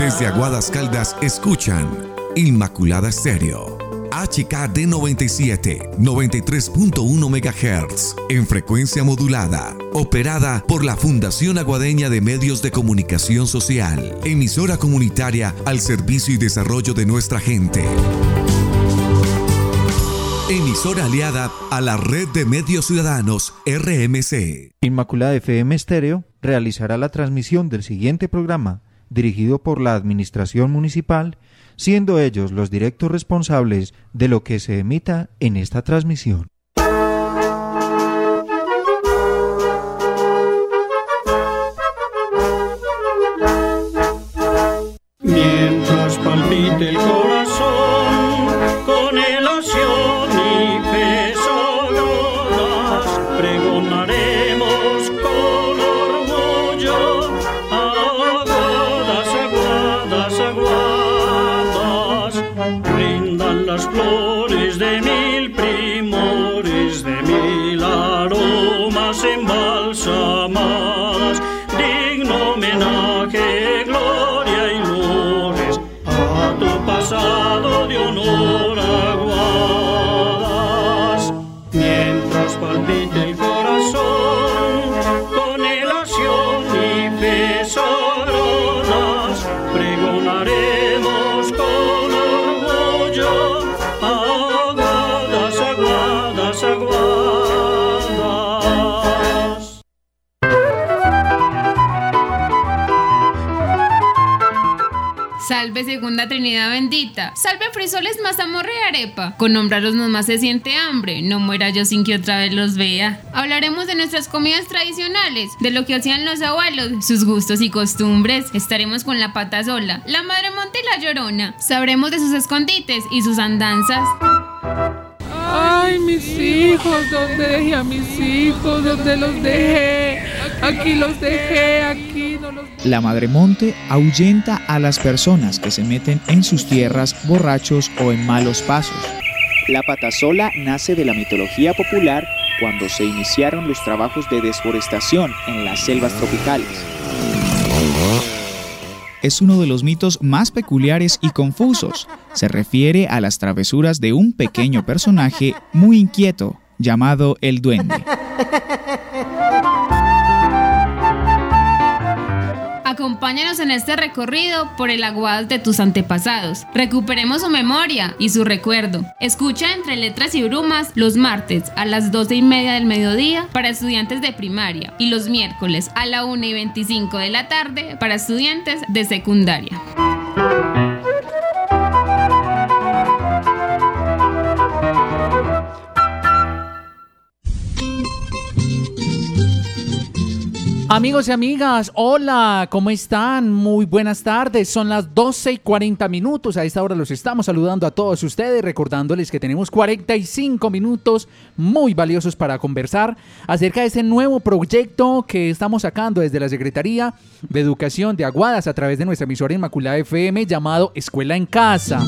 Desde Aguadas Caldas escuchan Inmaculada Stereo. HKD 97, 93.1 MHz, en frecuencia modulada, operada por la Fundación Aguadeña de Medios de Comunicación Social, emisora comunitaria al servicio y desarrollo de nuestra gente. Emisora aliada a la Red de Medios Ciudadanos, RMC. Inmaculada FM Estéreo realizará la transmisión del siguiente programa, dirigido por la Administración Municipal, siendo ellos los directos responsables de lo que se emita en esta transmisión. Mientras palpite el corazón Mientras Segunda Trinidad bendita. Salve frisoles, mazamorra y arepa. Con nombrarlos nomás se siente hambre. No muera yo sin que otra vez los vea. Hablaremos de nuestras comidas tradicionales, de lo que hacían los abuelos, sus gustos y costumbres. Estaremos con la pata sola, la madre monte y la llorona. Sabremos de sus escondites y sus andanzas. Ay, mis hijos, ¿dónde dejé a mis hijos? ¿Dónde los dejé? Aquí los dejé, aquí La Madre Monte ahuyenta a las personas que se meten en sus tierras borrachos o en malos pasos. La patasola nace de la mitología popular cuando se iniciaron los trabajos de desforestación en las selvas tropicales. Es uno de los mitos más peculiares y confusos. Se refiere a las travesuras de un pequeño personaje muy inquieto llamado el duende. Acompáñanos en este recorrido por el aguas de tus antepasados. Recuperemos su memoria y su recuerdo. Escucha entre letras y brumas los martes a las 12 y media del mediodía para estudiantes de primaria y los miércoles a la 1 y 25 de la tarde para estudiantes de secundaria. Amigos y amigas, hola, ¿cómo están? Muy buenas tardes, son las 12 y 40 minutos, a esta hora los estamos saludando a todos ustedes, recordándoles que tenemos 45 minutos muy valiosos para conversar acerca de este nuevo proyecto que estamos sacando desde la Secretaría de Educación de Aguadas a través de nuestra emisora Inmaculada FM llamado Escuela en Casa.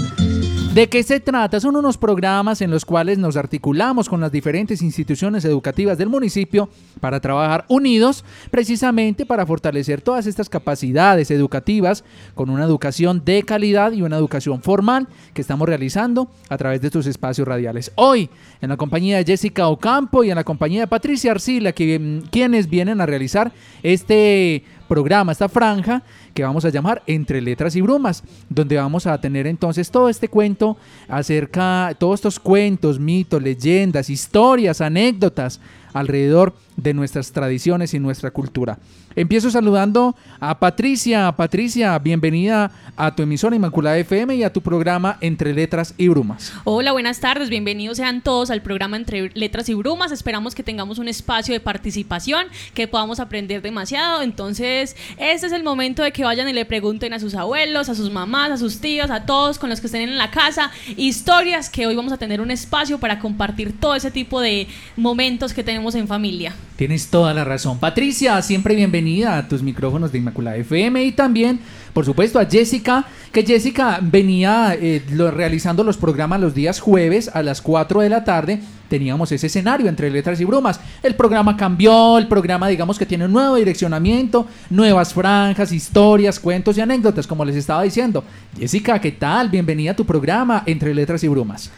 ¿De qué se trata? Son unos programas en los cuales nos articulamos con las diferentes instituciones educativas del municipio para trabajar unidos precisamente para fortalecer todas estas capacidades educativas con una educación de calidad y una educación formal que estamos realizando a través de estos espacios radiales. Hoy, en la compañía de Jessica Ocampo y en la compañía de Patricia Arcila, que, mm, quienes vienen a realizar este programa, esta franja que vamos a llamar Entre Letras y Brumas, donde vamos a tener entonces todo este cuento acerca, todos estos cuentos, mitos, leyendas, historias, anécdotas alrededor de nuestras tradiciones y nuestra cultura. Empiezo saludando a Patricia. Patricia, bienvenida a tu emisora Inmaculada FM y a tu programa Entre Letras y Brumas. Hola, buenas tardes, bienvenidos sean todos al programa Entre Letras y Brumas. Esperamos que tengamos un espacio de participación, que podamos aprender demasiado. Entonces, este es el momento de que vayan y le pregunten a sus abuelos, a sus mamás, a sus tíos, a todos con los que estén en la casa, historias que hoy vamos a tener un espacio para compartir todo ese tipo de momentos que tenemos en familia. Tienes toda la razón. Patricia, siempre bienvenida a tus micrófonos de Inmaculada FM y también, por supuesto, a Jessica, que Jessica venía eh, realizando los programas los días jueves a las 4 de la tarde teníamos ese escenario entre letras y brumas. El programa cambió, el programa digamos que tiene un nuevo direccionamiento, nuevas franjas, historias, cuentos y anécdotas, como les estaba diciendo. Jessica, ¿qué tal? Bienvenida a tu programa Entre letras y brumas.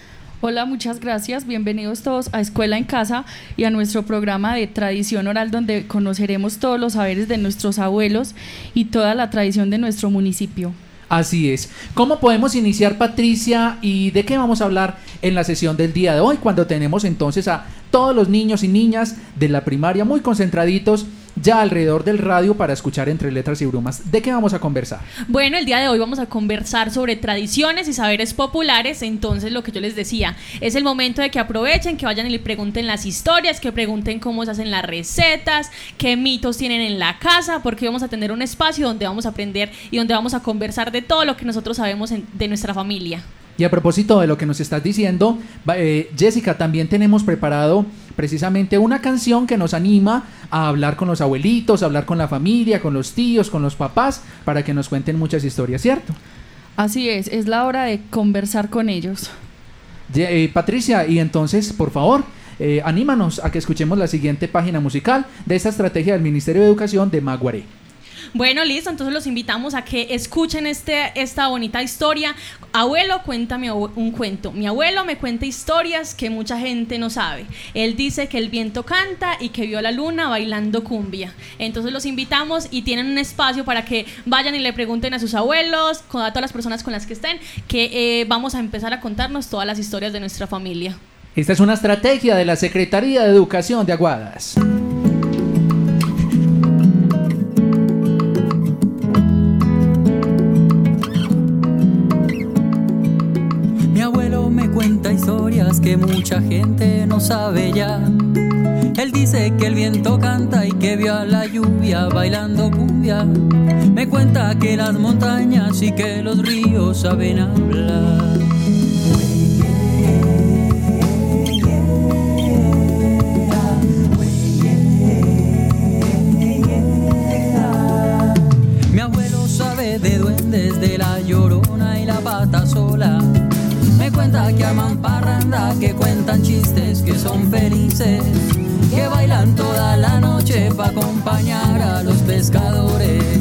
Hola, muchas gracias. Bienvenidos todos a Escuela en Casa y a nuestro programa de tradición oral donde conoceremos todos los saberes de nuestros abuelos y toda la tradición de nuestro municipio. Así es. ¿Cómo podemos iniciar, Patricia? ¿Y de qué vamos a hablar en la sesión del día de hoy? Cuando tenemos entonces a todos los niños y niñas de la primaria muy concentraditos ya alrededor del radio para escuchar entre letras y brumas. ¿De qué vamos a conversar? Bueno, el día de hoy vamos a conversar sobre tradiciones y saberes populares. Entonces, lo que yo les decía, es el momento de que aprovechen, que vayan y le pregunten las historias, que pregunten cómo se hacen las recetas, qué mitos tienen en la casa, porque vamos a tener un espacio donde vamos a aprender y donde vamos a conversar de todo lo que nosotros sabemos de nuestra familia. Y a propósito de lo que nos estás diciendo, eh, Jessica, también tenemos preparado precisamente una canción que nos anima a hablar con los abuelitos, a hablar con la familia, con los tíos, con los papás, para que nos cuenten muchas historias, ¿cierto? Así es, es la hora de conversar con ellos. Eh, Patricia, y entonces, por favor, eh, anímanos a que escuchemos la siguiente página musical de esta estrategia del Ministerio de Educación de Maguaré. Bueno, listo, entonces los invitamos a que escuchen este, esta bonita historia. Abuelo, cuéntame un cuento. Mi abuelo me cuenta historias que mucha gente no sabe. Él dice que el viento canta y que vio a la luna bailando cumbia. Entonces los invitamos y tienen un espacio para que vayan y le pregunten a sus abuelos, a todas las personas con las que estén, que eh, vamos a empezar a contarnos todas las historias de nuestra familia. Esta es una estrategia de la Secretaría de Educación de Aguadas. Cuenta historias que mucha gente no sabe ya. Él dice que el viento canta y que vio a la lluvia bailando cumbia. Me cuenta que las montañas y que los ríos saben hablar. Que cuentan chistes, que son felices, que bailan toda la noche para acompañar a los pescadores.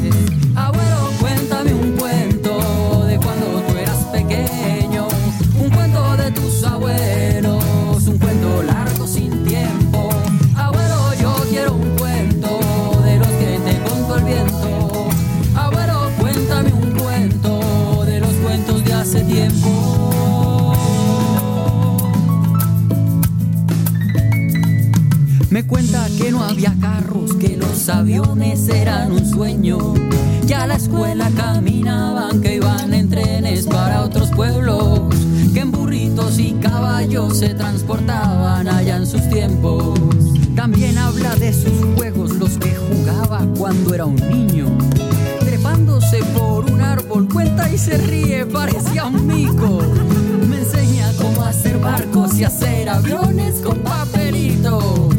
Los aviones eran un sueño. Ya la escuela caminaban, que iban en trenes para otros pueblos. Que en burritos y caballos se transportaban allá en sus tiempos. También habla de sus juegos, los que jugaba cuando era un niño. Trepándose por un árbol, cuenta y se ríe, parecía un mico. Me enseña cómo hacer barcos y hacer aviones con papelitos.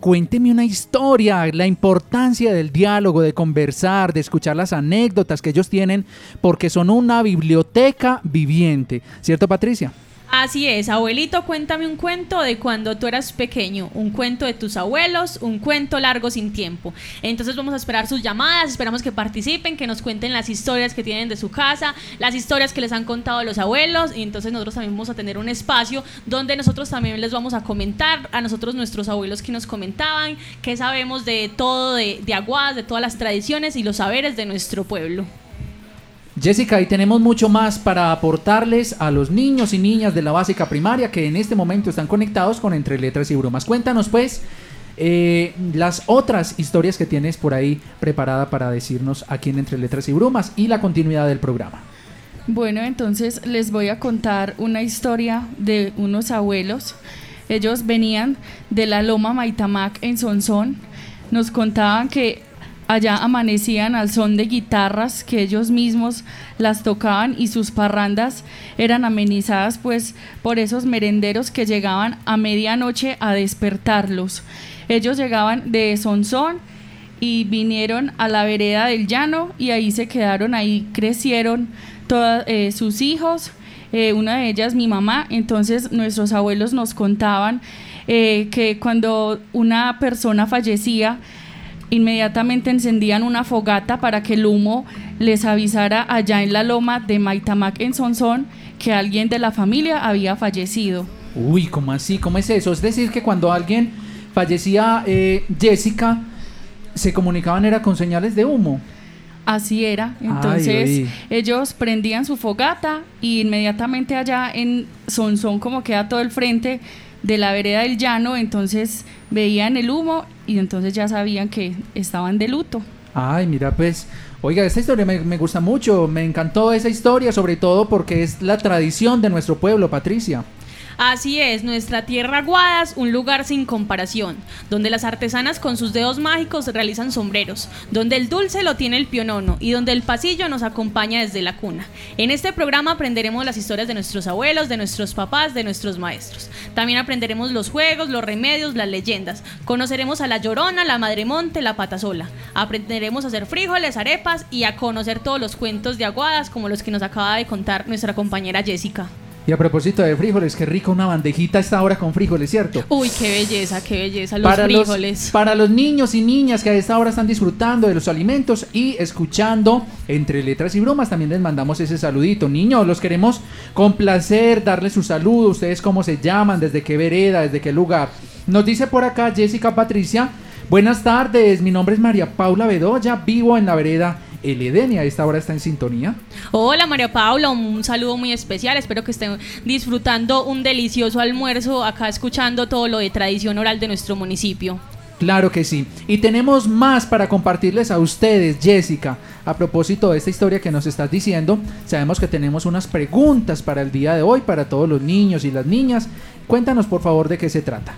Cuénteme una historia, la importancia del diálogo, de conversar, de escuchar las anécdotas que ellos tienen, porque son una biblioteca viviente. ¿Cierto, Patricia? Así es, abuelito, cuéntame un cuento de cuando tú eras pequeño, un cuento de tus abuelos, un cuento largo sin tiempo. Entonces vamos a esperar sus llamadas, esperamos que participen, que nos cuenten las historias que tienen de su casa, las historias que les han contado los abuelos, y entonces nosotros también vamos a tener un espacio donde nosotros también les vamos a comentar a nosotros nuestros abuelos que nos comentaban, que sabemos de todo, de, de Aguadas, de todas las tradiciones y los saberes de nuestro pueblo. Jessica, y tenemos mucho más para aportarles a los niños y niñas de la básica primaria que en este momento están conectados con Entre Letras y Brumas. Cuéntanos, pues, eh, las otras historias que tienes por ahí preparada para decirnos aquí en Entre Letras y Brumas y la continuidad del programa. Bueno, entonces les voy a contar una historia de unos abuelos. Ellos venían de la Loma Maitamac en Sonsón. Nos contaban que Allá amanecían al son de guitarras que ellos mismos las tocaban y sus parrandas eran amenizadas pues por esos merenderos que llegaban a medianoche a despertarlos. Ellos llegaban de Sonsón y vinieron a la vereda del llano y ahí se quedaron, ahí crecieron todos sus hijos, eh, una de ellas mi mamá, entonces nuestros abuelos nos contaban eh, que cuando una persona fallecía, inmediatamente encendían una fogata para que el humo les avisara allá en la loma de Maitamac en Sonsón que alguien de la familia había fallecido. Uy, ¿cómo así? ¿Cómo es eso? Es decir, que cuando alguien fallecía, eh, Jessica, se comunicaban era con señales de humo. Así era. Entonces ellos prendían su fogata y inmediatamente allá en Sonsón como queda todo el frente de la vereda del llano, entonces veían el humo y entonces ya sabían que estaban de luto. Ay, mira, pues, oiga, esta historia me, me gusta mucho, me encantó esa historia, sobre todo porque es la tradición de nuestro pueblo, Patricia. Así es, nuestra tierra Guadas, un lugar sin comparación, donde las artesanas con sus dedos mágicos realizan sombreros, donde el dulce lo tiene el pionono y donde el pasillo nos acompaña desde la cuna. En este programa aprenderemos las historias de nuestros abuelos, de nuestros papás, de nuestros maestros. También aprenderemos los juegos, los remedios, las leyendas. Conoceremos a la llorona, la madremonte, la patasola. Aprenderemos a hacer frijoles, arepas y a conocer todos los cuentos de Aguadas como los que nos acaba de contar nuestra compañera Jessica. Y a propósito de frijoles, qué rico una bandejita a esta hora con frijoles, ¿cierto? Uy, qué belleza, qué belleza, los frijoles. Los, para los niños y niñas que a esta hora están disfrutando de los alimentos y escuchando entre letras y bromas, también les mandamos ese saludito. Niños, los queremos complacer, darles su saludo. Ustedes cómo se llaman, desde qué vereda, desde qué lugar. Nos dice por acá Jessica Patricia. Buenas tardes, mi nombre es María Paula Bedoya, vivo en la vereda El Edén y a esta hora está en sintonía. Hola María Paula, un saludo muy especial. Espero que estén disfrutando un delicioso almuerzo acá escuchando todo lo de tradición oral de nuestro municipio. Claro que sí. Y tenemos más para compartirles a ustedes, Jessica. A propósito de esta historia que nos estás diciendo, sabemos que tenemos unas preguntas para el día de hoy, para todos los niños y las niñas. Cuéntanos por favor de qué se trata.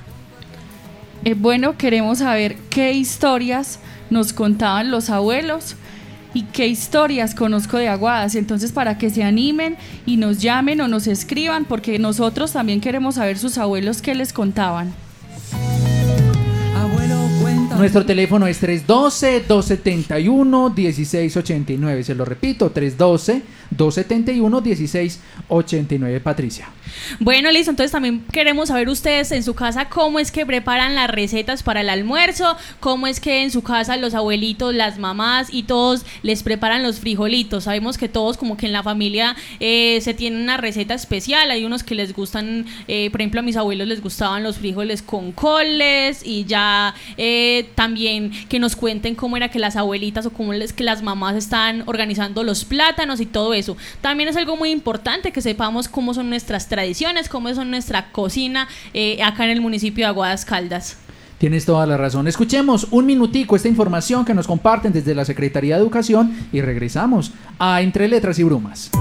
Eh, bueno, queremos saber qué historias nos contaban los abuelos y qué historias conozco de Aguadas. Entonces, para que se animen y nos llamen o nos escriban, porque nosotros también queremos saber sus abuelos qué les contaban. Nuestro teléfono es 312-271-1689. Se lo repito, 312-271-1689. Patricia. Bueno, listo. Entonces también queremos saber ustedes en su casa cómo es que preparan las recetas para el almuerzo, cómo es que en su casa los abuelitos, las mamás y todos les preparan los frijolitos. Sabemos que todos como que en la familia eh, se tiene una receta especial. Hay unos que les gustan, eh, por ejemplo a mis abuelos les gustaban los frijoles con coles y ya eh, también que nos cuenten cómo era que las abuelitas o cómo es que las mamás están organizando los plátanos y todo eso. También es algo muy importante que sepamos cómo son nuestras tradiciones, cómo son nuestra cocina eh, acá en el municipio de Aguadas Caldas. Tienes toda la razón. Escuchemos un minutico esta información que nos comparten desde la Secretaría de Educación y regresamos a Entre Letras y Brumas.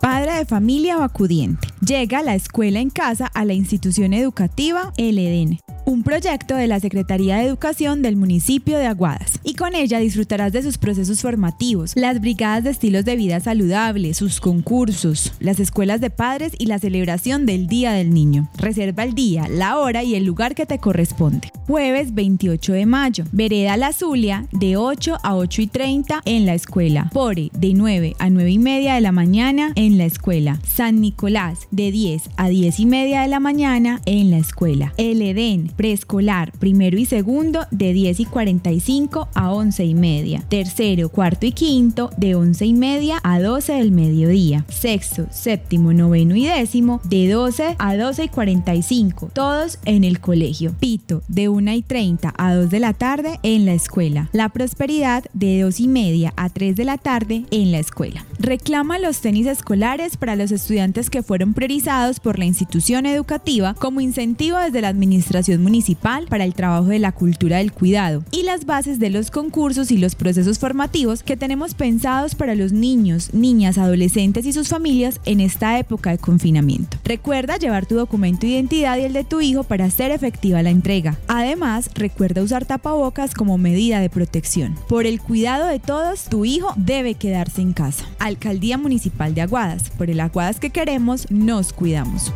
Padre de familia o acudiente. Llega la escuela en casa a la institución educativa El Edén, un proyecto de la Secretaría de Educación del municipio de Aguadas. Y con ella disfrutarás de sus procesos formativos, las brigadas de estilos de vida saludable, sus concursos, las escuelas de padres y la celebración del Día del Niño. Reserva el día, la hora y el lugar que te corresponde. Jueves 28 de mayo, Vereda La Zulia, de 8 a 8 y 30 en la escuela. Pore, de 9 a 9 y media de la mañana en la escuela. San Nicolás, de 10 a 10 y media de la mañana en la escuela. El Edén, preescolar, primero y segundo, de 10 y 45 a 11 y media. Tercero, cuarto y quinto, de 11 y media a 12 del mediodía. Sexto, séptimo, noveno y décimo, de 12 a 12 y 45, todos en el colegio. Pito, de 1 y 30 a 2 de la tarde en la escuela. La Prosperidad, de 2 y media a 3 de la tarde en la escuela. Reclama los tenis escolares para los estudiantes que fueron priorizados por la institución educativa como incentivo desde la administración Municipal para el trabajo de la cultura del cuidado y las bases de los concursos y los procesos formativos que tenemos pensados para los niños, niñas, adolescentes y sus familias en esta época de confinamiento. Recuerda llevar tu documento de identidad y el de tu hijo para hacer efectiva la entrega. Además, recuerda usar tapabocas como medida de protección. Por el cuidado de todos, tu hijo debe quedarse en casa. Alcaldía Municipal de Aguadas. Por el Aguadas que queremos, nos cuidamos.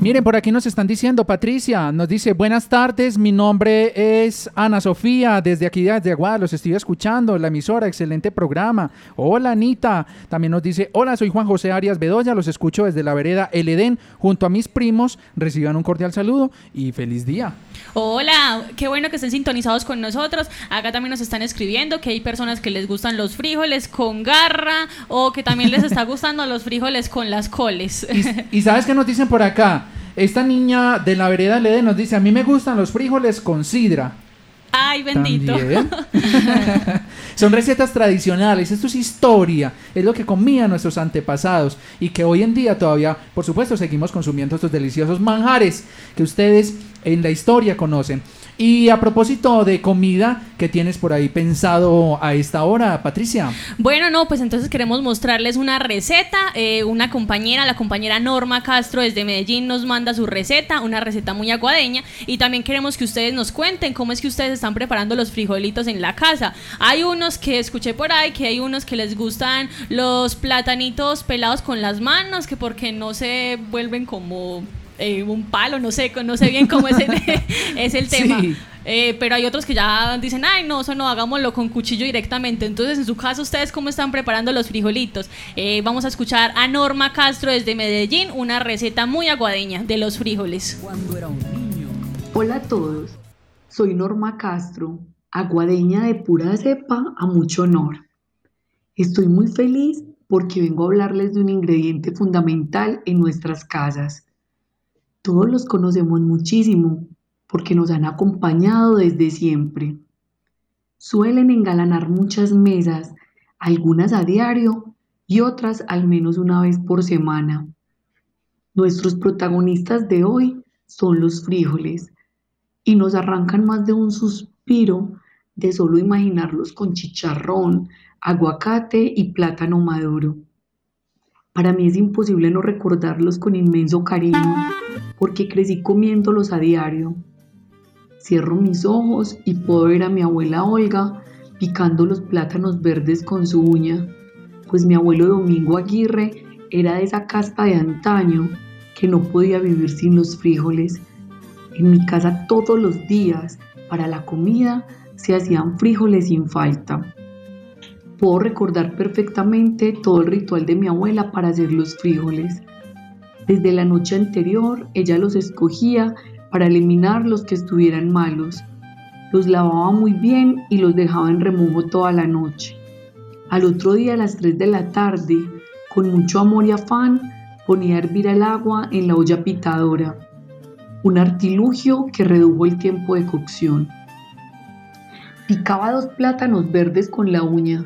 Miren, por aquí nos están diciendo, Patricia, nos dice, buenas tardes, mi nombre es Ana Sofía, desde aquí desde Aguada, los estoy escuchando, la emisora, excelente programa. Hola, Anita. También nos dice, hola, soy Juan José Arias Bedoya, los escucho desde la vereda El Edén, junto a mis primos, reciban un cordial saludo y feliz día. Hola, qué bueno que estén sintonizados con nosotros. Acá también nos están escribiendo que hay personas que les gustan los frijoles con garra o que también les está gustando los frijoles con las coles. ¿Y sabes qué nos dicen por acá? Esta niña de la vereda Lede nos dice, a mí me gustan los frijoles con sidra. Ay, bendito. Son recetas tradicionales, esto es historia, es lo que comían nuestros antepasados y que hoy en día todavía, por supuesto, seguimos consumiendo estos deliciosos manjares que ustedes en la historia conocen. Y a propósito de comida, ¿qué tienes por ahí pensado a esta hora, Patricia? Bueno, no, pues entonces queremos mostrarles una receta. Eh, una compañera, la compañera Norma Castro desde Medellín nos manda su receta, una receta muy aguadeña. Y también queremos que ustedes nos cuenten cómo es que ustedes están preparando los frijolitos en la casa. Hay unos que escuché por ahí, que hay unos que les gustan los platanitos pelados con las manos, que porque no se vuelven como eh, un palo, no sé, no sé bien cómo es el, es el tema. Sí. Eh, pero hay otros que ya dicen, ay, no, eso no, hagámoslo con cuchillo directamente. Entonces, en su caso, ¿ustedes cómo están preparando los frijolitos? Eh, vamos a escuchar a Norma Castro desde Medellín, una receta muy aguadeña de los frijoles. Hola a todos, soy Norma Castro, aguadeña de pura cepa a mucho honor. Estoy muy feliz porque vengo a hablarles de un ingrediente fundamental en nuestras casas. Todos los conocemos muchísimo porque nos han acompañado desde siempre. Suelen engalanar muchas mesas, algunas a diario y otras al menos una vez por semana. Nuestros protagonistas de hoy son los frijoles y nos arrancan más de un suspiro de solo imaginarlos con chicharrón, aguacate y plátano maduro. Para mí es imposible no recordarlos con inmenso cariño porque crecí comiéndolos a diario. Cierro mis ojos y puedo ver a mi abuela Olga picando los plátanos verdes con su uña, pues mi abuelo Domingo Aguirre era de esa casta de antaño que no podía vivir sin los frijoles. En mi casa todos los días, para la comida, se hacían frijoles sin falta. Puedo recordar perfectamente todo el ritual de mi abuela para hacer los frijoles. Desde la noche anterior, ella los escogía para eliminar los que estuvieran malos. Los lavaba muy bien y los dejaba en remojo toda la noche. Al otro día a las 3 de la tarde, con mucho amor y afán, ponía a hervir el agua en la olla pitadora, un artilugio que redujo el tiempo de cocción. Picaba dos plátanos verdes con la uña,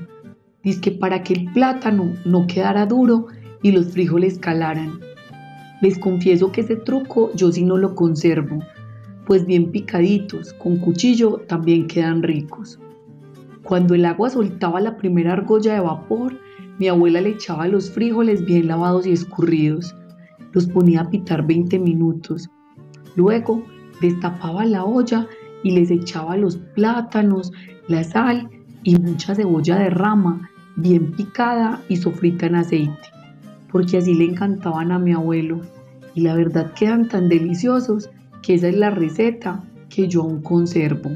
que para que el plátano no quedara duro y los frijoles calaran. Les confieso que ese truco yo sí no lo conservo, pues bien picaditos, con cuchillo también quedan ricos. Cuando el agua soltaba la primera argolla de vapor, mi abuela le echaba los frijoles bien lavados y escurridos. Los ponía a pitar 20 minutos. Luego destapaba la olla y les echaba los plátanos, la sal y mucha cebolla de rama bien picada y sofrita en aceite, porque así le encantaban a mi abuelo. Y la verdad quedan tan deliciosos que esa es la receta que yo aún conservo.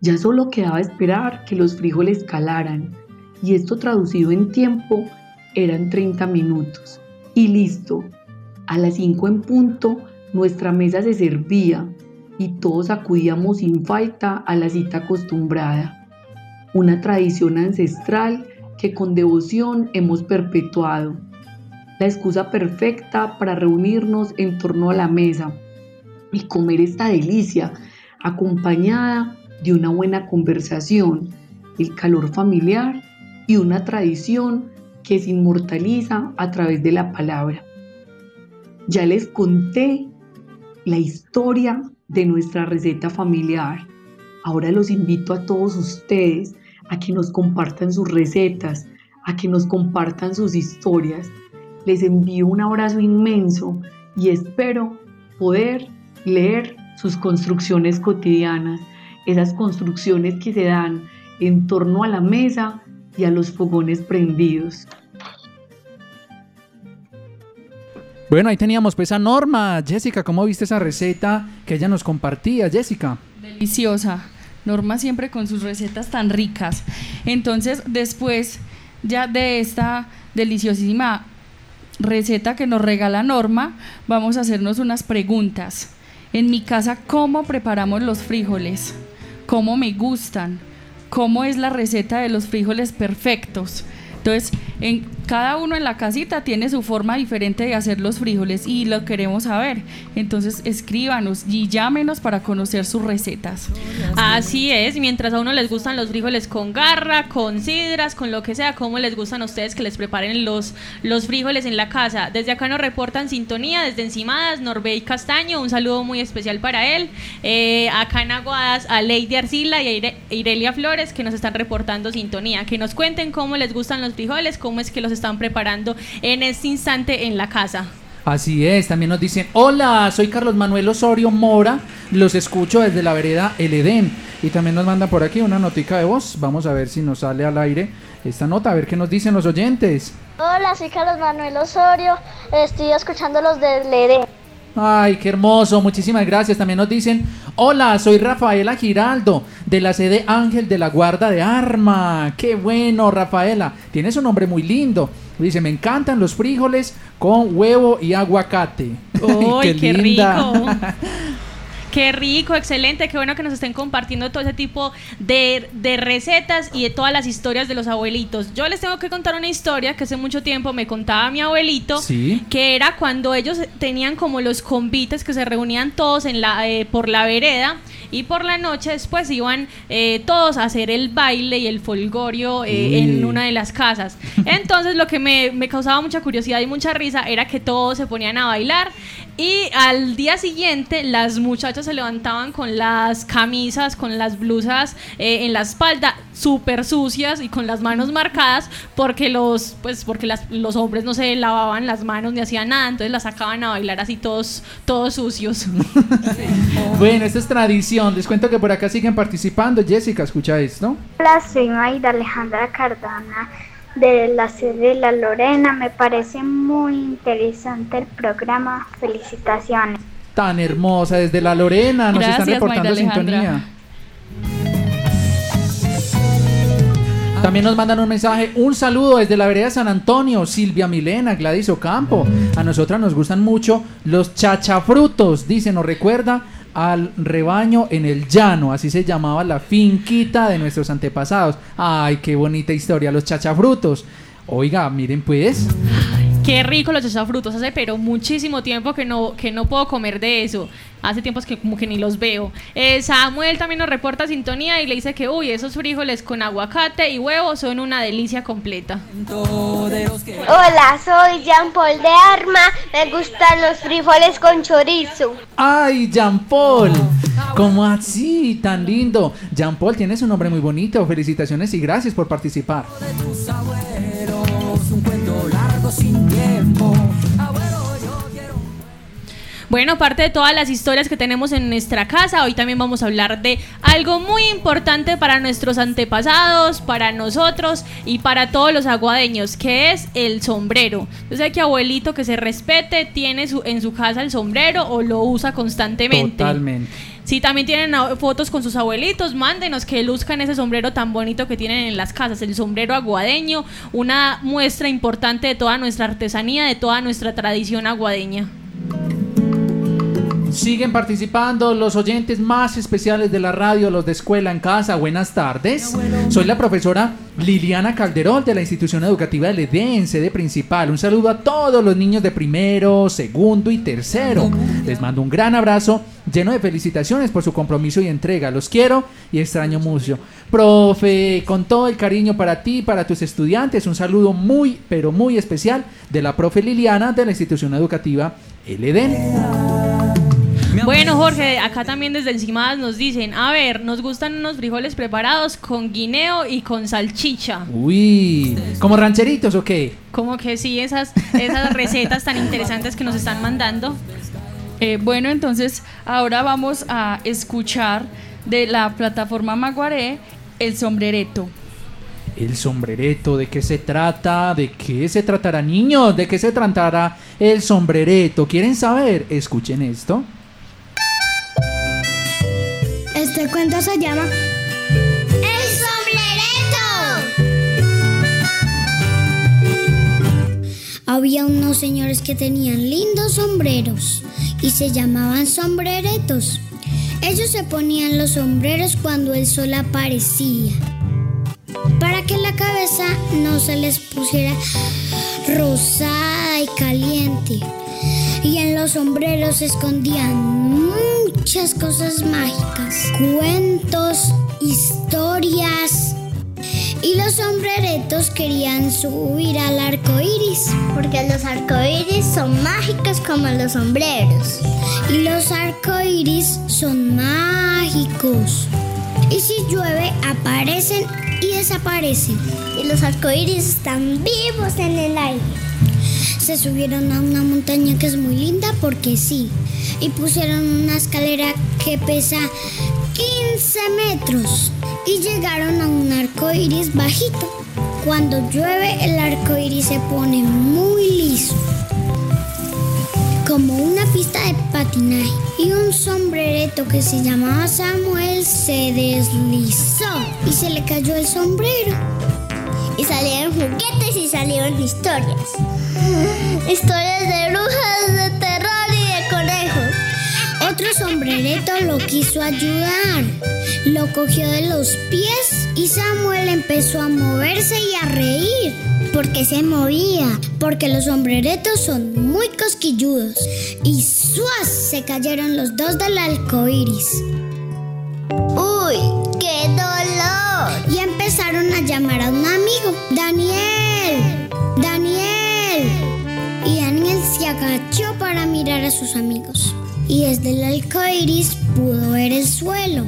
Ya solo quedaba esperar que los frijoles calaran y esto traducido en tiempo eran 30 minutos. Y listo, a las 5 en punto nuestra mesa se servía y todos acudíamos sin falta a la cita acostumbrada. Una tradición ancestral que con devoción hemos perpetuado. La excusa perfecta para reunirnos en torno a la mesa y comer esta delicia acompañada de una buena conversación, el calor familiar y una tradición que se inmortaliza a través de la palabra. Ya les conté la historia de nuestra receta familiar. Ahora los invito a todos ustedes a que nos compartan sus recetas, a que nos compartan sus historias. Les envío un abrazo inmenso y espero poder leer sus construcciones cotidianas, esas construcciones que se dan en torno a la mesa y a los fogones prendidos. Bueno, ahí teníamos pues a Norma. Jessica, ¿cómo viste esa receta que ella nos compartía, Jessica? Deliciosa. Norma siempre con sus recetas tan ricas. Entonces, después ya de esta deliciosísima receta que nos regala Norma, vamos a hacernos unas preguntas. En mi casa, ¿cómo preparamos los frijoles? ¿Cómo me gustan? ¿Cómo es la receta de los frijoles perfectos? Entonces, en, cada uno en la casita tiene su forma diferente de hacer los frijoles y lo queremos saber. Entonces, escríbanos y llámenos para conocer sus recetas. Así es, mientras a uno les gustan los frijoles con garra, con sidras, con lo que sea, ¿cómo les gustan a ustedes que les preparen los, los frijoles en la casa? Desde acá nos reportan sintonía, desde Encimadas, Norbey Castaño, un saludo muy especial para él. Eh, acá en Aguadas, a Lady Arcila y a Ire- Irelia Flores, que nos están reportando sintonía. Que nos cuenten cómo les gustan los frijoles, cómo es que los están preparando en este instante en la casa. Así es, también nos dicen, hola, soy Carlos Manuel Osorio Mora, los escucho desde la vereda El Edén. Y también nos mandan por aquí una notica de voz, vamos a ver si nos sale al aire esta nota, a ver qué nos dicen los oyentes. Hola, soy Carlos Manuel Osorio. Estoy escuchando los de Ledé. Ay, qué hermoso, muchísimas gracias. También nos dicen, hola, soy Rafaela Giraldo, de la sede Ángel de la Guarda de Arma. Qué bueno, Rafaela, tienes un nombre muy lindo. Dice, me encantan los frijoles con huevo y aguacate. ¡Uy, qué, linda. rico! Qué rico, excelente, qué bueno que nos estén compartiendo todo ese tipo de, de recetas y de todas las historias de los abuelitos. Yo les tengo que contar una historia que hace mucho tiempo me contaba mi abuelito, Sí. que era cuando ellos tenían como los convites que se reunían todos en la, eh, por la vereda y por la noche después iban eh, todos a hacer el baile y el folgorio eh, en una de las casas. Entonces lo que me, me causaba mucha curiosidad y mucha risa era que todos se ponían a bailar y al día siguiente las muchachas se levantaban con las camisas, con las blusas eh, en la espalda súper sucias y con las manos marcadas porque los pues porque las- los hombres no se lavaban las manos ni hacían nada, entonces las sacaban a bailar así todos todos sucios. Bueno, esta es tradición. Les cuento que por acá siguen participando. Jessica, escucha esto. Hola, soy Maida Alejandra Cardona de la sede de La Lorena. Me parece muy interesante el programa. Felicitaciones. Tan hermosa desde la Lorena. Nos están reportando sintonía. También nos mandan un mensaje, un saludo desde la vereda de San Antonio, Silvia Milena, Gladys Ocampo. A nosotras nos gustan mucho los chachafrutos, dice, nos recuerda al rebaño en el llano, así se llamaba la finquita de nuestros antepasados. Ay, qué bonita historia, los chachafrutos. Oiga, miren pues, Qué rico los chachafrutos, hace pero muchísimo tiempo que no, que no puedo comer de eso. Hace tiempos que como que ni los veo. Eh, Samuel también nos reporta sintonía y le dice que, uy, esos frijoles con aguacate y huevo son una delicia completa. Hola, soy Jean Paul de Arma. Me gustan los frijoles con chorizo. ¡Ay, Jean Paul! ¿Cómo así? Tan lindo. Jean Paul, tienes un nombre muy bonito. Felicitaciones y gracias por participar. Sin tiempo. Bueno, aparte de todas las historias que tenemos en nuestra casa, hoy también vamos a hablar de algo muy importante para nuestros antepasados, para nosotros y para todos los aguadeños, que es el sombrero. Yo sé que abuelito que se respete tiene su, en su casa el sombrero o lo usa constantemente. Totalmente. Si también tienen fotos con sus abuelitos, mándenos que luzcan ese sombrero tan bonito que tienen en las casas, el sombrero aguadeño, una muestra importante de toda nuestra artesanía, de toda nuestra tradición aguadeña. Siguen participando los oyentes más especiales de la radio, los de Escuela en Casa. Buenas tardes. Soy la profesora Liliana Calderón de la institución educativa del EDEN, sede principal. Un saludo a todos los niños de primero, segundo y tercero. Les mando un gran abrazo lleno de felicitaciones por su compromiso y entrega. Los quiero y extraño mucho. Profe, con todo el cariño para ti y para tus estudiantes, un saludo muy, pero muy especial de la profe Liliana de la institución educativa el Edén. Bueno, Jorge, acá también desde encima nos dicen, a ver, nos gustan unos frijoles preparados con guineo y con salchicha. Uy, ¿como rancheritos o qué? Como que sí, esas, esas recetas tan interesantes que nos están mandando. Eh, bueno, entonces ahora vamos a escuchar de la plataforma Maguaré el sombrereto. El sombrereto, ¿de qué se trata? ¿De qué se tratará, niños? ¿De qué se tratará el sombrereto? ¿Quieren saber? Escuchen esto. Este cuento se llama ¡El sombrerito! Había unos señores que tenían lindos sombreros y se llamaban sombreretos. Ellos se ponían los sombreros cuando el sol aparecía, para que la cabeza no se les pusiera rosada y caliente. Y en los sombreros se escondían muchas cosas mágicas, cuentos, historias. Y los sombreretos querían subir al arco iris. Porque los arcoíris son mágicos como los sombreros. Y los arcoíris son mágicos. Y si llueve, aparecen y desaparecen. Y los arcoíris están vivos en el aire. Se subieron a una montaña que es muy linda porque sí. Y pusieron una escalera que pesa 15 metros. Y llegaron a un arco iris bajito. Cuando llueve, el arco iris se pone muy liso. Como una pista de patinaje. Y un sombrereto que se llamaba Samuel se deslizó. Y se le cayó el sombrero. Y salieron juguetes y salieron historias. Historias de brujas, Otro sombrereto lo quiso ayudar. Lo cogió de los pies y Samuel empezó a moverse y a reír. Porque se movía. Porque los sombreretos son muy cosquilludos. Y ¡suas! se cayeron los dos del arco iris. ¡Uy! ¡Qué dolor! Y empezaron a llamar a un amigo. ¡Daniel! ¡Daniel! Y Daniel se agachó para mirar a sus amigos. Y desde el arco iris pudo ver el suelo,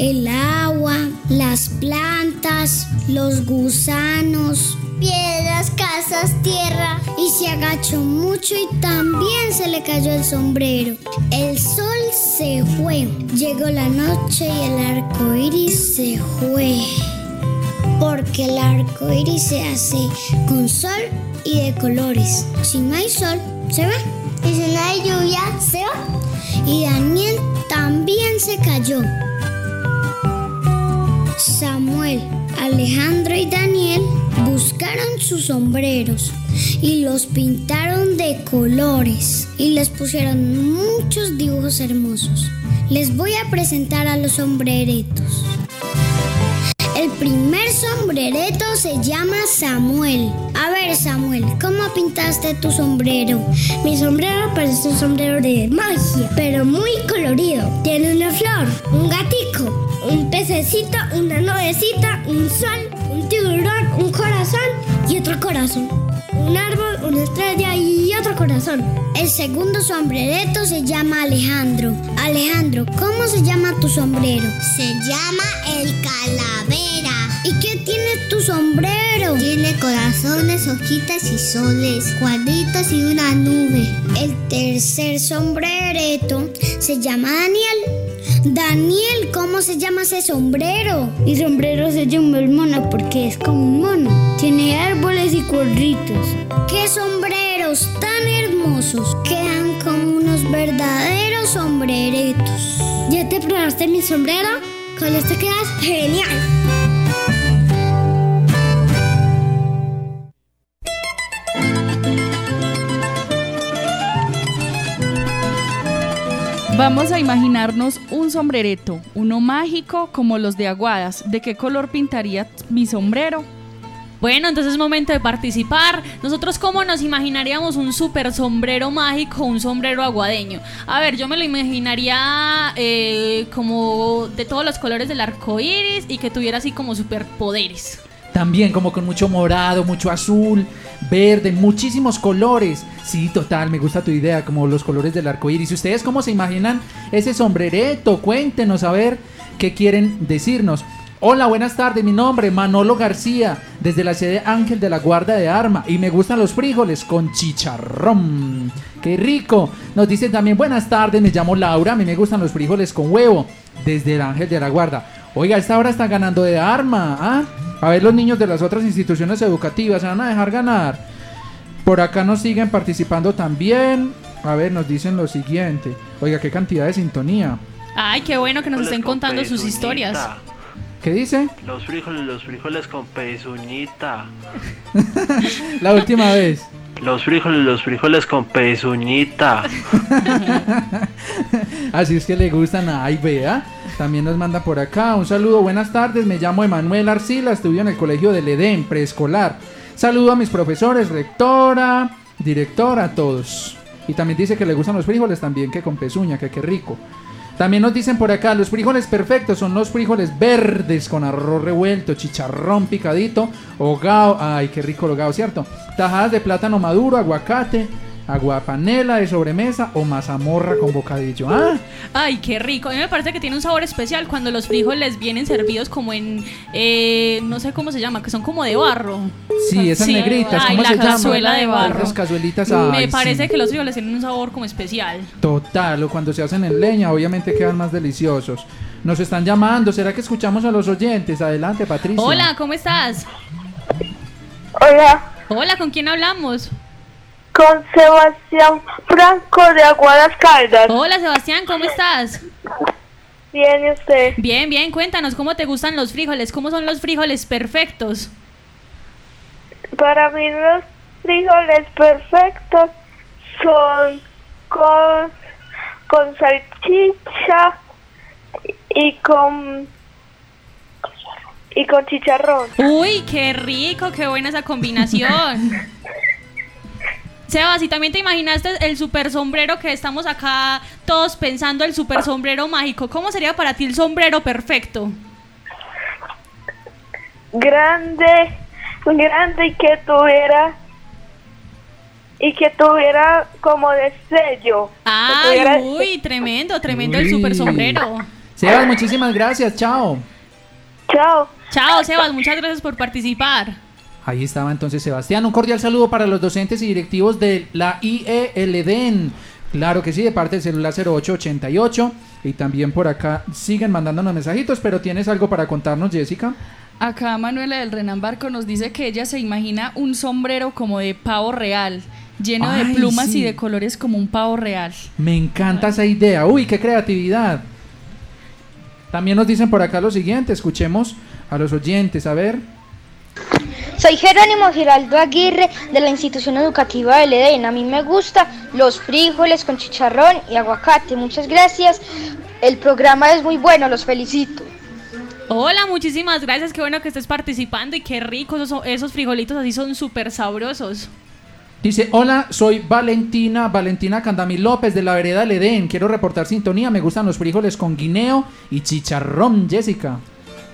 el agua, las plantas, los gusanos, piedras, casas, tierra. Y se agachó mucho y también se le cayó el sombrero. El sol se fue. Llegó la noche y el arco iris se fue. Porque el arco iris se hace con sol y de colores. Si no hay sol, se va. Y si no hay lluvia, se va. Y Daniel también se cayó. Samuel, Alejandro y Daniel buscaron sus sombreros y los pintaron de colores y les pusieron muchos dibujos hermosos. Les voy a presentar a los sombreretos. El primer sombrereto se llama Samuel. A ver, Samuel, ¿cómo pintaste tu sombrero? Mi sombrero parece un sombrero de magia, pero muy colorido. Tiene una flor, un gatico, un pececito, una nubecita, un sol, un tiburón, un corazón y otro corazón. Un árbol, una estrella y otro corazón. El segundo sombrereto se llama Alejandro. Alejandro, ¿cómo se llama tu sombrero? Se llama el calavera. ¿Y qué tiene tu sombrero? Tiene corazones, hojitas y soles, cuadritos y una nube. El tercer sombrereto se llama Daniel. Daniel, ¿cómo se llama ese sombrero? Mi sombrero se llama el mono porque es como un mono. Tiene árboles y cuadritos. ¡Qué sombreros tan hermosos! Quedan como unos verdaderos sombreretos. ¿Ya te probaste mi sombrero? Con este quedas genial. Vamos a imaginarnos un sombrereto, uno mágico como los de Aguadas. ¿De qué color pintaría mi sombrero? Bueno, entonces es momento de participar. Nosotros, ¿cómo nos imaginaríamos un super sombrero mágico, un sombrero aguadeño? A ver, yo me lo imaginaría eh, como de todos los colores del arco iris y que tuviera así como superpoderes. También como con mucho morado, mucho azul, verde, muchísimos colores. Sí, total, me gusta tu idea, como los colores del arco iris. ¿Ustedes cómo se imaginan ese sombrereto? Cuéntenos a ver qué quieren decirnos. Hola, buenas tardes. Mi nombre es Manolo García, desde la sede Ángel de la Guardia de Arma. Y me gustan los frijoles con chicharrón. ¡Qué rico! Nos dicen también buenas tardes. Me llamo Laura. A mí me gustan los frijoles con huevo, desde el Ángel de la Guardia. Oiga, esta hora está ganando de arma. ¿ah? A ver, los niños de las otras instituciones educativas se van a dejar ganar. Por acá nos siguen participando también. A ver, nos dicen lo siguiente. Oiga, qué cantidad de sintonía. Ay, qué bueno que nos estén contando sus historias. ¿Qué dice? Los frijoles, los frijoles con pezuñita. La última vez. Los frijoles, los frijoles con pezuñita. Así es que le gustan a vea. También nos manda por acá. Un saludo, buenas tardes. Me llamo Emanuel Arcila. Estudio en el colegio del Edén, preescolar. Saludo a mis profesores, rectora, directora, a todos. Y también dice que le gustan los frijoles también, que con pezuña, que qué rico. También nos dicen por acá, los frijoles perfectos son los frijoles verdes con arroz revuelto, chicharrón picadito, hogao, ay, qué rico el hogao, ¿cierto? Tajadas de plátano maduro, aguacate, aguapanela de sobremesa o mazamorra con bocadillo. ¿Ah? Ay, qué rico. A mí me parece que tiene un sabor especial cuando los frijoles vienen servidos como en, eh, no sé cómo se llama, que son como de barro. Sí, esas negritas, ¿cómo la se llaman? cazuela de barro. Esas cazuelitas, Me ay, parece sí. que los frijoles tienen un sabor como especial. Total, o cuando se hacen en leña, obviamente quedan más deliciosos. Nos están llamando, ¿será que escuchamos a los oyentes? Adelante, Patricia. Hola, ¿cómo estás? Hola, Hola, ¿con quién hablamos? Con Sebastián Franco de Aguadas Caldas. Hola, Sebastián, ¿cómo estás? Bien, ¿y usted? Bien, bien, cuéntanos cómo te gustan los frijoles, cómo son los frijoles perfectos. Para mí los frijoles perfectos son con, con salchicha y con y con chicharrón. Uy, qué rico, qué buena esa combinación. Sebas, ¿y también te imaginaste el super sombrero que estamos acá todos pensando, el super sombrero mágico? ¿Cómo sería para ti el sombrero perfecto? Grande, grande y que tuviera y que tuviera como de sello. Ay, tuviera- uy, tremendo, tremendo el super sombrero. Sebas, muchísimas gracias, chao. Chao. Chao, Sebas, muchas gracias por participar. Ahí estaba entonces Sebastián. Un cordial saludo para los docentes y directivos de la IELDEN. Claro que sí, de parte del celular 0888. Y también por acá siguen mandándonos mensajitos, pero ¿tienes algo para contarnos, Jessica? Acá Manuela del Renan Barco nos dice que ella se imagina un sombrero como de pavo real, lleno Ay, de plumas sí. y de colores como un pavo real. Me encanta esa idea. Uy, qué creatividad. También nos dicen por acá lo siguiente. Escuchemos a los oyentes. A ver. Soy Jerónimo Giraldo Aguirre de la institución educativa del Edén. A mí me gustan los frijoles con chicharrón y aguacate. Muchas gracias. El programa es muy bueno, los felicito. Hola, muchísimas gracias, qué bueno que estés participando y qué ricos esos, esos frijolitos así son súper sabrosos. Dice, hola, soy Valentina, Valentina Candamil López de la vereda del Edén. Quiero reportar sintonía. Me gustan los frijoles con guineo y chicharrón, Jessica.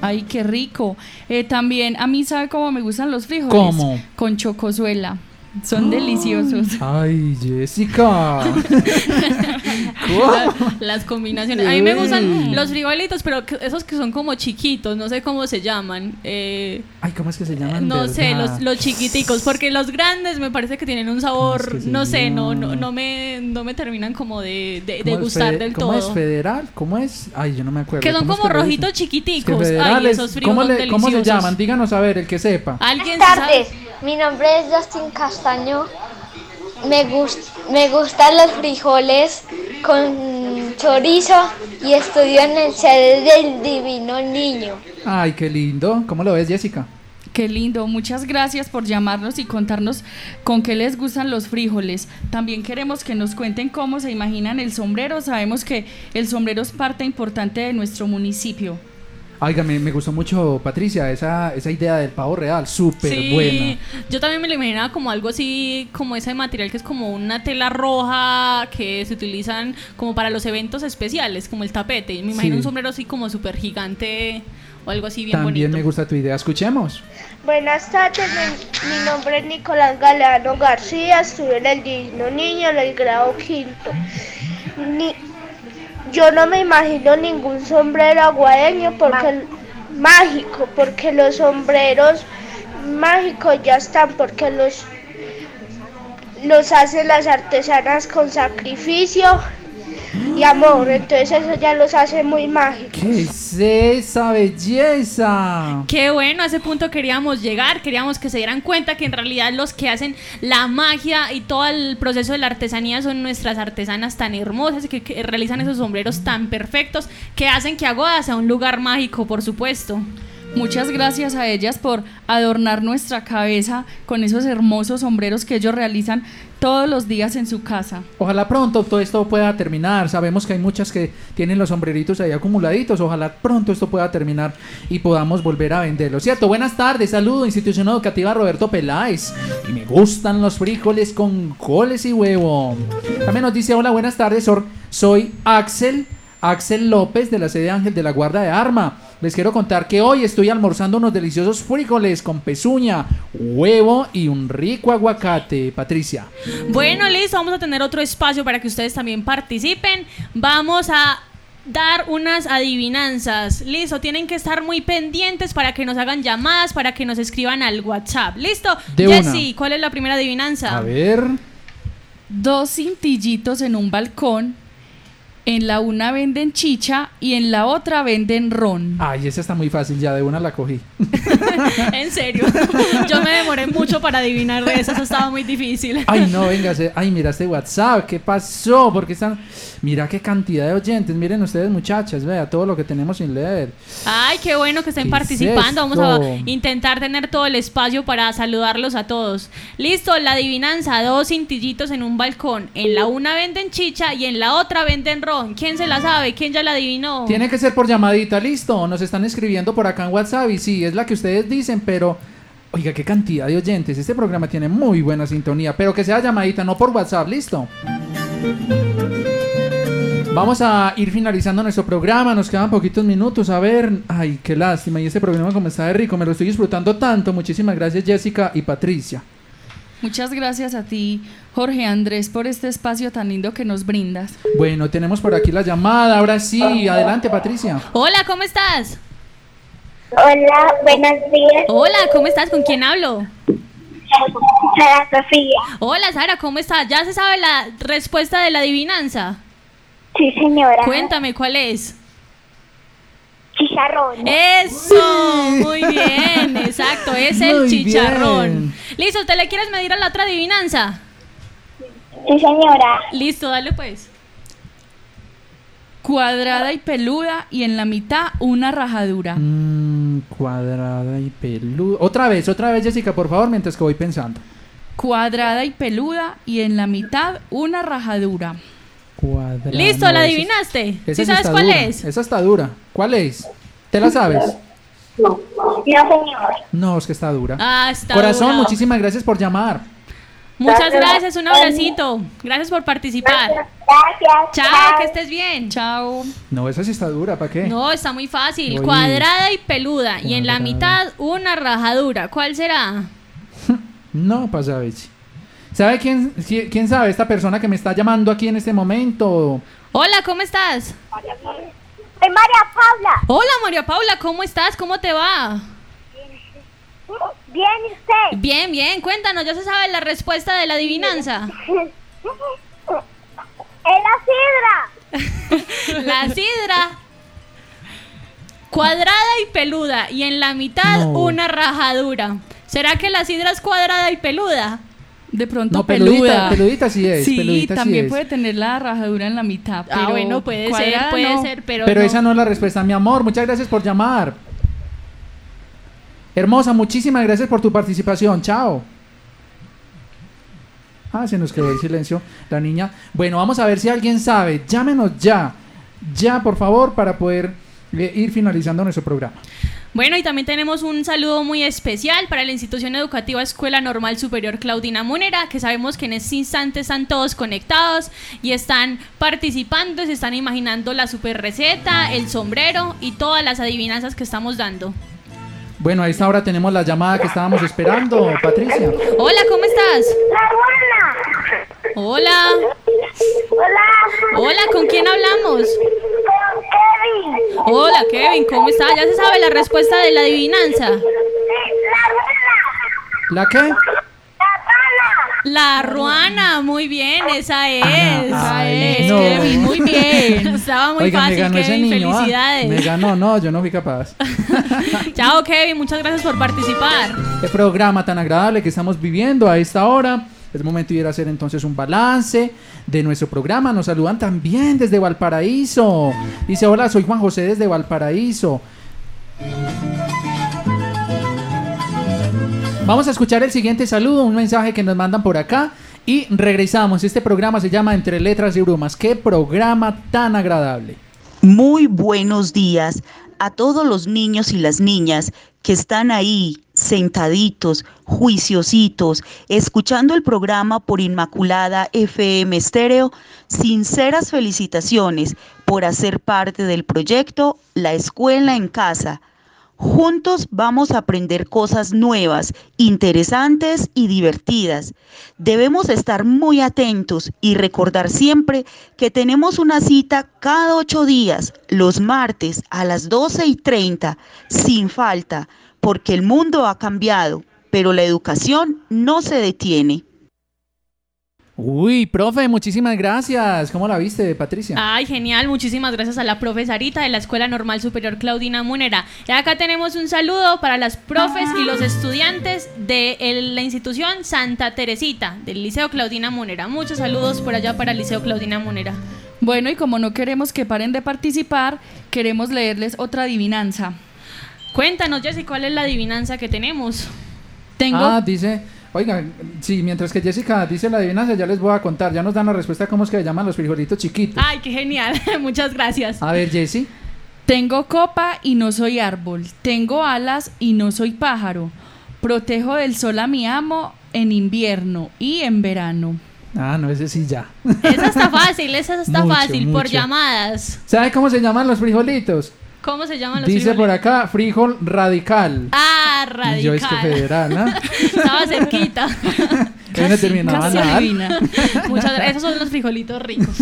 Ay, qué rico. Eh, también a mí sabe cómo me gustan los frijoles. ¿Cómo? Con chocosuela. Son deliciosos. Ay, Jessica. La- las combinaciones. A mí me gustan los frijolitos, pero que- esos que son como chiquitos, no sé cómo se llaman. Eh, Ay, ¿cómo es que se llaman? no sé, ¿Verdad? los, los chiquiticos, porque los grandes me parece que tienen un sabor, que se no sé, no, no, no me, no me terminan como de, de, de ¿Cómo es gustar fe- del ¿Cómo todo. es federal? ¿Cómo es? Ay, yo no me acuerdo. Que son ¿Cómo es como le rojitos dicen? chiquiticos. Es que Ay, federales, esos frijos ¿cómo, son le- ¿Cómo se deliciosos. llaman? Díganos a ver, el que sepa. ¿Alguien Buenas tardes, mi nombre es Justin Castaño. Me, me gustan los frijoles con chorizo y estudio en el sede del Divino Niño. Ay, qué lindo. ¿Cómo lo ves, Jessica? Qué lindo, muchas gracias por llamarnos y contarnos con qué les gustan los frijoles. También queremos que nos cuenten cómo se imaginan el sombrero. Sabemos que el sombrero es parte importante de nuestro municipio. Oiga, me, me gustó mucho, Patricia, esa, esa idea del pavo real. Súper Sí, buena. yo también me lo imaginaba como algo así, como ese material que es como una tela roja que se utilizan como para los eventos especiales, como el tapete. Me imagino Sí. un sombrero así como súper gigante. o algo así bien También bonito. me gusta tu idea. Escuchemos. Buenas tardes, mi, mi nombre es Nicolás Galeano García, estudio en el Divino Niño en el grado quinto. Ni- yo no me imagino ningún sombrero aguadeño porque mágico, porque los sombreros mágicos ya están, porque los los hacen las artesanas con sacrificio y amor, entonces eso ya los hace muy mágicos. ¿Qué es esa belleza? Qué bueno, a ese punto queríamos llegar, queríamos que se dieran cuenta que en realidad los que hacen la magia y todo el proceso de la artesanía son nuestras artesanas tan hermosas y que, que realizan esos sombreros tan perfectos que hacen que Aguada sea un lugar mágico, por supuesto. Muchas gracias a ellas por adornar nuestra cabeza con esos hermosos sombreros que ellos realizan todos los días en su casa. Ojalá pronto todo esto pueda terminar. Sabemos que hay muchas que tienen los sombreritos ahí acumuladitos. Ojalá pronto esto pueda terminar y podamos volver a venderlo. ¿Cierto? Buenas tardes. Saludo, institución educativa Roberto Peláez. Y me gustan los frijoles con coles y huevo. También nos dice, hola, buenas tardes. Soy Axel, Axel López de la sede Ángel de la Guarda de Arma. Les quiero contar que hoy estoy almorzando unos deliciosos frijoles con pezuña, huevo y un rico aguacate. Patricia. Bueno, listo, vamos a tener otro espacio para que ustedes también participen. Vamos a dar unas adivinanzas. Listo, tienen que estar muy pendientes para que nos hagan llamadas, para que nos escriban al WhatsApp. ¿Listo? Jessy. ¿cuál es la primera adivinanza? A ver. Dos cintillitos en un balcón. En la una venden chicha y en la otra venden ron. Ay, esa está muy fácil, ya de una la cogí. en serio. Yo me demoré mucho para adivinar de eso, eso estaba muy difícil. Ay, no, venga, se- ay, mira este WhatsApp, ¿qué pasó? Porque están, mira qué cantidad de oyentes, miren ustedes muchachas, vea todo lo que tenemos sin leer. Ay, qué bueno que estén ¿Qué es participando. Vamos a intentar tener todo el espacio para saludarlos a todos. Listo, la adivinanza, dos cintillitos en un balcón. En la una venden chicha y en la otra venden ron. ¿Quién se la sabe? ¿Quién ya la adivinó? Tiene que ser por llamadita, listo, nos están escribiendo por acá en WhatsApp y sí, es la que ustedes dicen, pero... Oiga, qué cantidad de oyentes. Este programa tiene muy buena sintonía, pero que sea llamadita, no por WhatsApp, listo. Vamos a ir finalizando nuestro programa, nos quedan poquitos minutos. A ver, ay, qué lástima. Y este programa como está de rico, me lo estoy disfrutando tanto. Muchísimas gracias Jessica y Patricia. Muchas gracias a ti, Jorge Andrés, por este espacio tan lindo que nos brindas. Bueno, tenemos por aquí la llamada. Ahora sí, adelante Patricia. Hola, ¿cómo estás? Hola, buenos días. Hola, ¿cómo estás? ¿Con quién hablo? Sara Sofía. Hola, Sara, ¿cómo estás? ¿Ya se sabe la respuesta de la adivinanza? Sí, señora. Cuéntame, ¿cuál es? Chicharrón. Eso, muy bien, exacto, es el Muy chicharrón. Listo, ¿te le quieres medir a la otra adivinanza? Sí, señora. Listo, dale pues. Cuadrada y peluda y en la mitad una rajadura. Mm, cuadrada y peluda. Otra vez, otra vez Jessica, por favor, mientras que voy pensando. Cuadrada y peluda y en la mitad una rajadura. Listo, ¿la adivinaste? esa ¿Sí sí sabes cuál dura, es? Esa está dura. ¿Cuál es? ¿Te la sabes? No. No, señor. No, es que está dura. Ah, está Corazón, dura. muchísimas gracias por llamar. Muchas gracias, un abracito. Gracias por participar. Gracias. Chao, que estés bien. Chao. No, esa sí está dura, ¿para qué? No, está muy fácil. Cuadrada y peluda. Y en la mitad una rajadura. ¿Cuál será? No pasa, Betsy. ¿Sabe quién, quién, sabe esta persona que me está llamando aquí en este momento? Hola, ¿cómo estás? Soy María Paula. Hola, María Paula, ¿cómo estás? ¿Cómo te va? Bien, ¿y usted? Bien, bien. Cuéntanos, ¿ya se sabe la respuesta de la adivinanza? Es la sidra. La sidra. Cuadrada y peluda. Y en la mitad No. una rajadura. ¿Será que la sidra es cuadrada y peluda? De pronto No, peludita, peluda. peludita sí es, Sí, peludita sí también es. puede tener la rajadura en la mitad. Pero ah, bueno, puede ser, puede no. ser, pero, Pero no. esa no es la respuesta, mi amor. Muchas gracias por llamar. Hermosa, muchísimas gracias por tu participación. Chao. Ah, se nos quedó el silencio la niña. Bueno, vamos a ver si alguien sabe. Llámenos ya. Ya, por favor, para poder eh, ir finalizando nuestro programa. Bueno, y también tenemos un saludo muy especial para la institución educativa Escuela Normal Superior Claudina Munera, que sabemos que en este instante están todos conectados y están participando, se están imaginando la super receta, el sombrero y todas las adivinanzas que estamos dando. Bueno, a esta hora tenemos la llamada que estábamos esperando, Patricia. Hola, ¿cómo estás? Hola. Hola. Hola, ¿con quién hablamos? Con Kevin. Hola, Kevin, ¿cómo estás? ¿Ya se sabe la respuesta de la adivinanza? ¿La qué? La ruana, muy bien, esa es. Ah, Ay, esa es, no. Kevin, muy bien. Estaba muy Oiga, me fácil, ganó ese Kevin, niño. ah. felicidades. Me ganó, no, yo no fui capaz. Chao, Kevin, muchas gracias por participar. Qué programa tan agradable que estamos viviendo a esta hora. Es momento de ir a hacer entonces un balance de nuestro programa. Nos saludan también desde Valparaíso. Dice, hola, soy Juan José desde Valparaíso. Vamos a escuchar el siguiente saludo, un mensaje que nos mandan por acá y regresamos. Este programa se llama Entre Letras y Brumas. Qué programa tan agradable. Muy buenos días a todos los niños y las niñas que están ahí sentaditos, juiciositos, escuchando el programa por Inmaculada FM Estéreo. Sinceras felicitaciones por hacer parte del proyecto La Escuela en Casa. Juntos vamos a aprender cosas nuevas, interesantes y divertidas. Debemos estar muy atentos y recordar siempre que tenemos una cita cada ocho días, los martes a las 12 y 30, sin falta, porque el mundo ha cambiado, pero la educación no se detiene. Uy, profe, muchísimas gracias. ¿Cómo la viste, Patricia? Ay, genial. Muchísimas gracias a la profe Sarita de la Escuela Normal Superior Claudina Munera. Y acá tenemos un saludo para las profes y los estudiantes de la institución Santa Teresita del Liceo Claudina Munera. Muchos saludos por allá para el Liceo Claudina Munera. Bueno, y como no queremos que paren de participar, queremos leerles otra adivinanza. Cuéntanos, Jessy, ¿cuál es la adivinanza que tenemos? Tengo Ah, dice, oiga, sí, mientras que Jessica dice la adivinanza, ya les voy a contar. Ya nos dan la respuesta cómo es que se llaman los frijolitos chiquitos. Ay, qué genial. Muchas gracias. A ver, Jessy. Tengo copa y no soy árbol. Tengo alas y no soy pájaro. Protejo del sol a mi amo en invierno y en verano. Ah, no, ese sí ya. Esa está fácil, esa está Mucho, fácil, por llamadas. ¿Sabe cómo se llaman los frijolitos? ¿Cómo se llaman los Dice por acá, frijol radical. Ah, Y Yo es que radical. federal, ¿no? Estaba cerquita. Que no terminaba casi nada. adivina. Muchas gracias. Esos son los frijolitos ricos.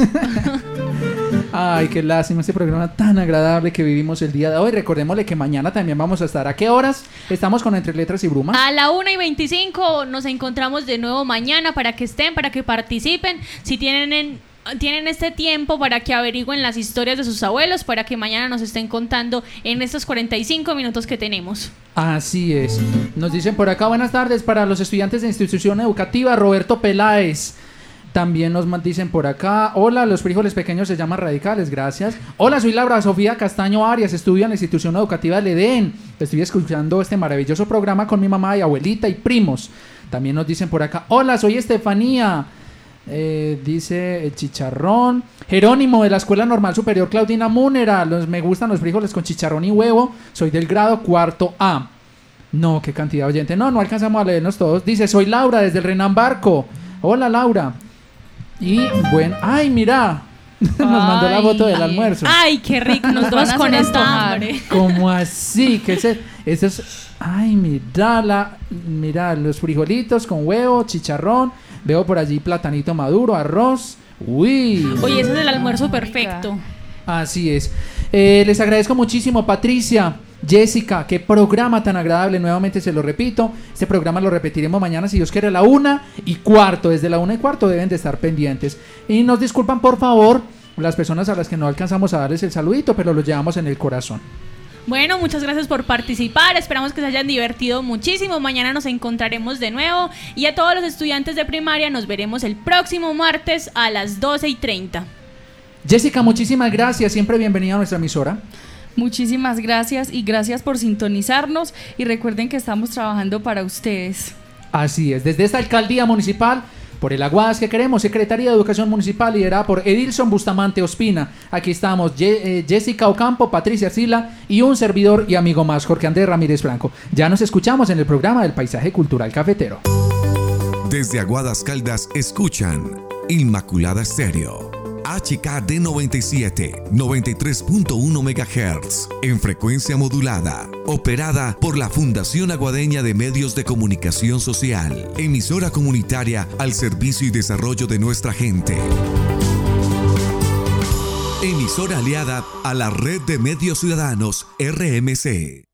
Ay, qué lástima este programa tan agradable que vivimos el día de hoy. Recordémosle que mañana también vamos a estar. ¿A qué horas? Estamos con Entre Letras y Brumas. A la 1 y 25 nos encontramos de nuevo mañana para que estén, para que participen. Si tienen en- tienen este tiempo para que averigüen las historias de sus abuelos, para que mañana nos estén contando en estos 45 minutos que tenemos. Así es. Nos dicen por acá, buenas tardes para los estudiantes de institución educativa, Roberto Peláez. También nos dicen por acá, hola, los frijoles pequeños se llaman radicales, gracias. Hola, soy Laura Sofía Castaño Arias, estudio en la institución educativa del EDEN. Estoy escuchando este maravilloso programa con mi mamá y abuelita y primos. También nos dicen por acá, hola, soy Estefanía. Eh, dice el chicharrón. Jerónimo de la Escuela Normal Superior Claudina Múnera. Los, me gustan los frijoles con chicharrón y huevo. Soy del grado cuarto A. No, qué cantidad de oyente. No, no alcanzamos a leernos todos. Dice, soy Laura desde el Renan Barco. Hola Laura. Y bueno, ay, mira. Nos mandó la foto del almuerzo. Ay, qué rico, nos dos con antojar. hambre. ¿Cómo así? ¿Qué es eso es? Ay, mira, la, mira, los frijolitos con huevo, chicharrón. Veo por allí platanito maduro, arroz. Uy. Oye, ese es el almuerzo perfecto. Así es. Eh, les agradezco muchísimo, Patricia, Jessica, qué programa tan agradable. Nuevamente se lo repito. Este programa lo repetiremos mañana, si Dios quiere, a la una y cuarto. Desde la una y cuarto deben de estar pendientes. Y nos disculpan, por favor, las personas a las que no alcanzamos a darles el saludito, pero los llevamos en el corazón. Bueno, muchas gracias por participar. Esperamos que se hayan divertido muchísimo. Mañana nos encontraremos de nuevo. Y a todos los estudiantes de primaria nos veremos el próximo martes a las 12 y 30. Jessica, muchísimas gracias. Siempre bienvenida a nuestra emisora. Muchísimas gracias y gracias por sintonizarnos y recuerden que estamos trabajando para ustedes. Así es, desde esta alcaldía municipal por el Aguadas que queremos, Secretaría de Educación Municipal liderada por Edilson Bustamante Ospina. Aquí estamos eh, Jessica Ocampo, Patricia Sila y un servidor y amigo más, Jorge Andrés Ramírez Franco. Ya nos escuchamos en el programa del Paisaje Cultural Cafetero. Desde Aguadas Caldas escuchan Inmaculada Estéreo. HKD 97, 93.1 MHz, en frecuencia modulada, operada por la Fundación Aguadeña de Medios de Comunicación Social, emisora comunitaria al servicio y desarrollo de nuestra gente. Emisora aliada a la Red de Medios Ciudadanos, RMC.